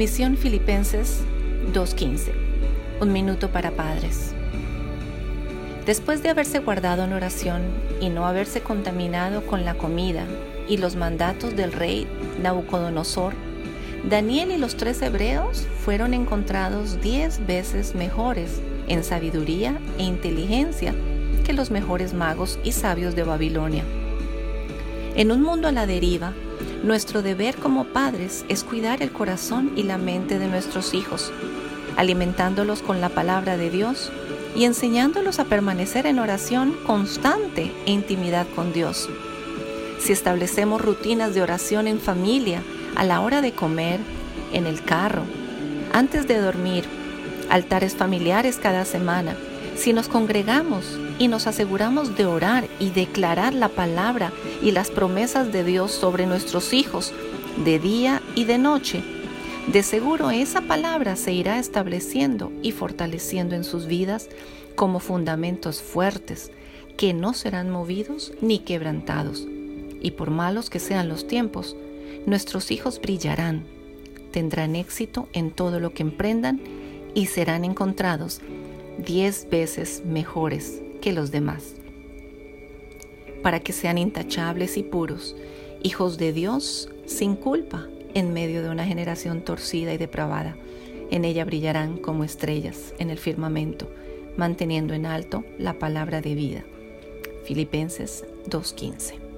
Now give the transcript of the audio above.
Misión Filipenses 2.15. Un minuto para padres. Después de haberse guardado en oración y no haberse contaminado con la comida y los mandatos del rey Nabucodonosor, Daniel y los tres hebreos fueron encontrados diez veces mejores en sabiduría e inteligencia que los mejores magos y sabios de Babilonia. En un mundo a la deriva, nuestro deber como padres es cuidar el corazón y la mente de nuestros hijos, alimentándolos con la palabra de Dios y enseñándolos a permanecer en oración constante e intimidad con Dios. Si establecemos rutinas de oración en familia, a la hora de comer, en el carro, antes de dormir, altares familiares cada semana, si nos congregamos y nos aseguramos de orar y declarar la palabra y las promesas de Dios sobre nuestros hijos de día y de noche, de seguro esa palabra se irá estableciendo y fortaleciendo en sus vidas como fundamentos fuertes que no serán movidos ni quebrantados. Y por malos que sean los tiempos, nuestros hijos brillarán, tendrán éxito en todo lo que emprendan y serán encontrados diez veces mejores que los demás. Para que sean intachables y puros, hijos de Dios sin culpa en medio de una generación torcida y depravada. En ella brillarán como estrellas en el firmamento, manteniendo en alto la palabra de vida. Filipenses 2.15